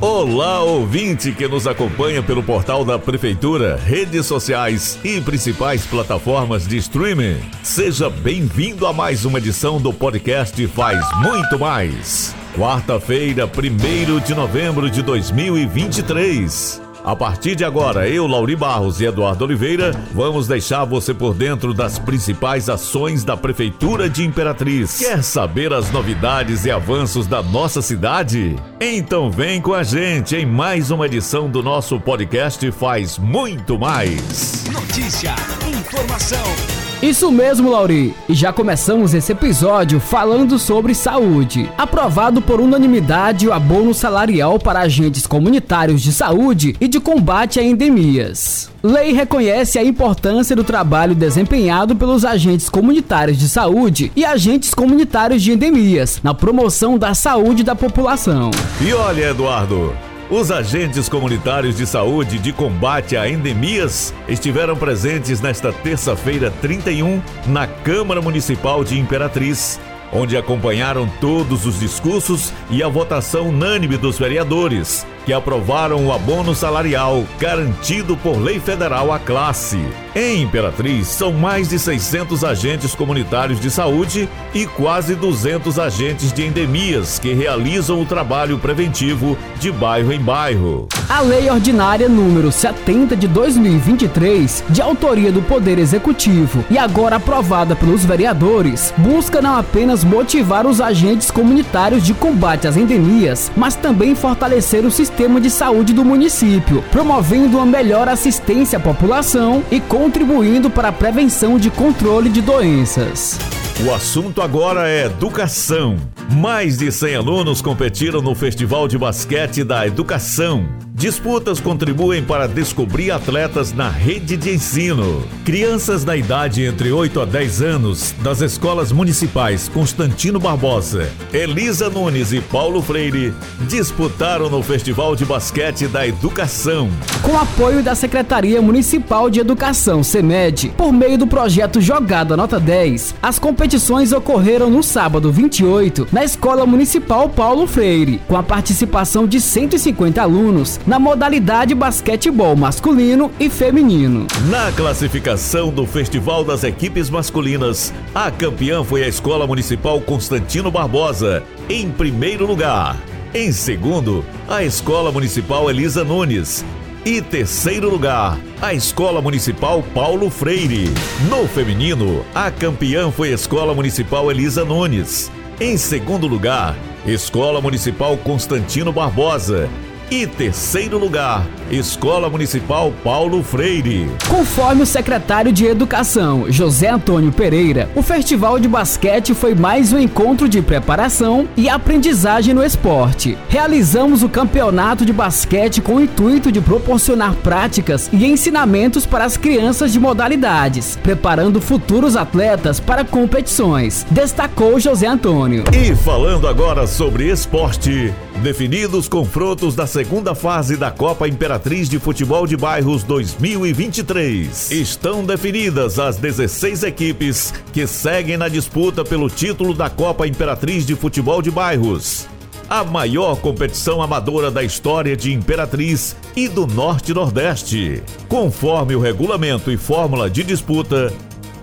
Olá, ouvinte que nos acompanha pelo portal da Prefeitura, redes sociais e principais plataformas de streaming. Seja bem-vindo a mais uma edição do podcast Faz Muito Mais. Quarta-feira, 1 de novembro de 2023. A partir de agora, eu, Lauri Barros e Eduardo Oliveira, vamos deixar você por dentro das principais ações da Prefeitura de Imperatriz. Quer saber as novidades e avanços da nossa cidade? Então vem com a gente em mais uma edição do nosso podcast Faz Muito Mais. Notícia, informação isso mesmo, Lauri. E já começamos esse episódio falando sobre saúde. Aprovado por unanimidade o abono salarial para agentes comunitários de saúde e de combate a endemias. Lei reconhece a importância do trabalho desempenhado pelos agentes comunitários de saúde e agentes comunitários de endemias na promoção da saúde da população. E olha, Eduardo, os agentes comunitários de saúde de combate a endemias estiveram presentes nesta terça-feira 31 na Câmara Municipal de Imperatriz, onde acompanharam todos os discursos e a votação unânime dos vereadores, que aprovaram o abono salarial garantido por lei federal à classe. Em Imperatriz, são mais de 600 agentes comunitários de saúde e quase 200 agentes de endemias que realizam o trabalho preventivo de bairro em bairro. A Lei Ordinária número 70 de 2023, de autoria do Poder Executivo e agora aprovada pelos vereadores, busca não apenas motivar os agentes comunitários de combate às endemias, mas também fortalecer o sistema de saúde do município, promovendo uma melhor assistência à população e contribuindo para a prevenção de controle de doenças. O assunto agora é educação. Mais de 100 alunos competiram no Festival de Basquete da Educação. Disputas contribuem para descobrir atletas na rede de ensino. Crianças na idade entre 8 a 10 anos das escolas municipais Constantino Barbosa, Elisa Nunes e Paulo Freire disputaram no Festival de Basquete da Educação. Com apoio da Secretaria Municipal de Educação, SEMED, por meio do projeto Jogada Nota 10, as competições ocorreram no sábado 28 na Escola Municipal Paulo Freire, com a participação de 150 alunos na modalidade basquetebol masculino e feminino. Na classificação do Festival das Equipes Masculinas, a campeã foi a Escola Municipal Constantino Barbosa, em primeiro lugar. Em segundo, a Escola Municipal Elisa Nunes. E terceiro lugar, a Escola Municipal Paulo Freire. No feminino, a campeã foi a Escola Municipal Elisa Nunes. Em segundo lugar, Escola Municipal Constantino Barbosa. E terceiro lugar, Escola Municipal Paulo Freire. Conforme o secretário de Educação, José Antônio Pereira, o Festival de Basquete foi mais um encontro de preparação e aprendizagem no esporte. Realizamos o campeonato de basquete com o intuito de proporcionar práticas e ensinamentos para as crianças de modalidades, preparando futuros atletas para competições, destacou José Antônio. E falando agora sobre esporte, definidos confrontos da segunda fase da Copa Imperatriz de Futebol de Bairros 2023. Estão definidas as 16 equipes que seguem na disputa pelo título da Copa Imperatriz de Futebol de Bairros. A maior competição amadora da história de Imperatriz e do Norte-Nordeste. Conforme o regulamento e fórmula de disputa,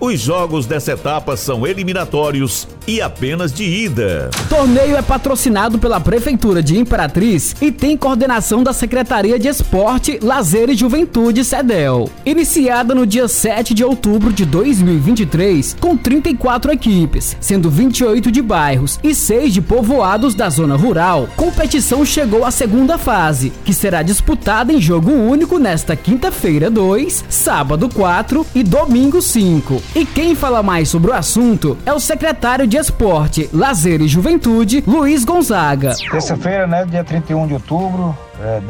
os jogos dessa etapa são eliminatórios e apenas de ida. Torneio é patrocinado pela Prefeitura de Imperatriz e tem coordenação da Secretaria de Esporte, Lazer e Juventude SEDEL. Iniciada no dia 7 de outubro de 2023, com 34 equipes, sendo 28 de bairros e 6 de povoados da zona rural, competição chegou à segunda fase, que será disputada em jogo único nesta quinta-feira 2, sábado 4 e domingo 5. E quem fala mais sobre o assunto é o secretário de Esporte, Lazer e Juventude, Luiz Gonzaga. Terça-feira, né, dia 31 de outubro, é,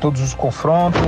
todos os confrontos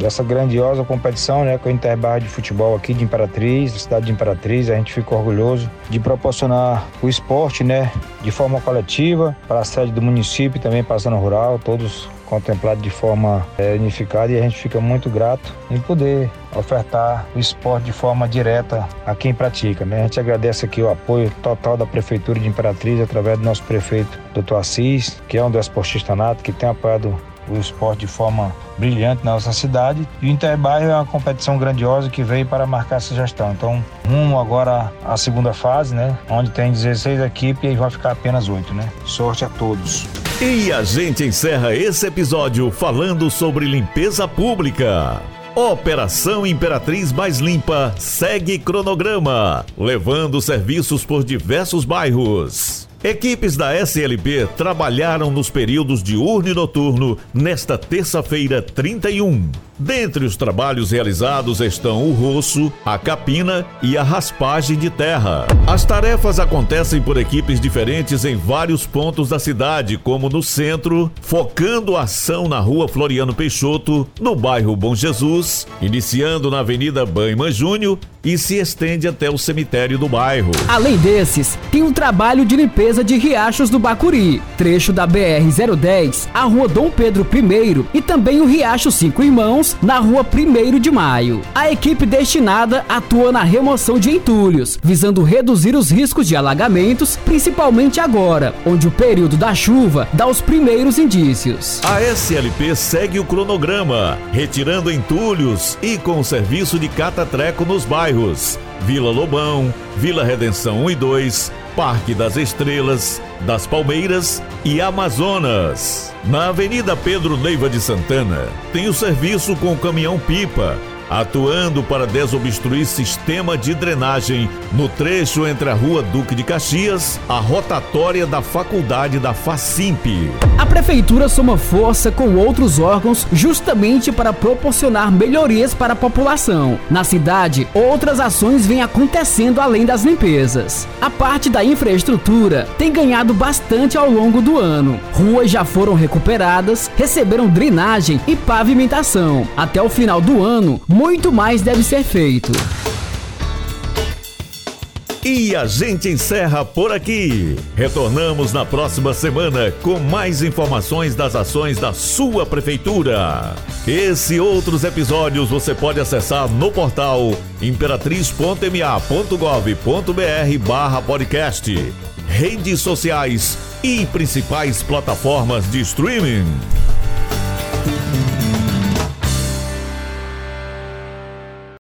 dessa grandiosa competição, né, com o Interbar de Futebol aqui de Imperatriz, cidade de Imperatriz. A gente fica orgulhoso de proporcionar o esporte, né, de forma coletiva para a sede do município e também para a zona rural, todos contemplado de forma é, unificada e a gente fica muito grato em poder ofertar o esporte de forma direta a quem pratica. Né? A gente agradece aqui o apoio total da Prefeitura de Imperatriz através do nosso prefeito, Dr. Assis, que é um do esportista nato, que tem apoiado o esporte de forma brilhante na nossa cidade. E o Interbairro é uma competição grandiosa que veio para marcar essa gestão. Então, rumo agora à segunda fase, né? Onde tem 16 equipes e vai ficar apenas 8, né? Sorte a todos. E a gente encerra esse episódio falando sobre limpeza pública. Operação Imperatriz Mais Limpa segue cronograma, levando serviços por diversos bairros. Equipes da SLP trabalharam nos períodos diurno e noturno nesta terça-feira 31. Dentre os trabalhos realizados estão o roço, a capina e a raspagem de terra. As tarefas acontecem por equipes diferentes em vários pontos da cidade, como no centro, focando a ação na rua Floriano Peixoto, no bairro Bom Jesus, iniciando na Avenida Banho Júnior e se estende até o cemitério do bairro. Além desses, tem o trabalho de limpeza de riachos do Bacuri, trecho da BR-010, a rua Dom Pedro I e também o Riacho Cinco Irmãos, na rua 1 de Maio. A equipe destinada atua na remoção de entulhos, visando reduzir os riscos de alagamentos, principalmente agora, onde o período da chuva dá os primeiros indícios. A SLP segue o cronograma, retirando entulhos e com o serviço de cata-treco nos bairros Vila Lobão, Vila Redenção 1 e 2, Parque das Estrelas, das Palmeiras e Amazonas. Na Avenida Pedro Neiva de Santana, tem o serviço com caminhão-pipa atuando para desobstruir sistema de drenagem no trecho entre a Rua Duque de Caxias, a rotatória da Faculdade da Facimp. A prefeitura soma força com outros órgãos justamente para proporcionar melhorias para a população. Na cidade, outras ações vêm acontecendo além das limpezas. A parte da infraestrutura tem ganhado bastante ao longo do ano. Ruas já foram recuperadas, receberam drenagem e pavimentação. Até o final do ano, muito mais deve ser feito. E a gente encerra por aqui. Retornamos na próxima semana com mais informações das ações da sua prefeitura. Esse e outros episódios você pode acessar no portal imperatriz.ma.gov.br barra podcast, redes sociais e principais plataformas de streaming.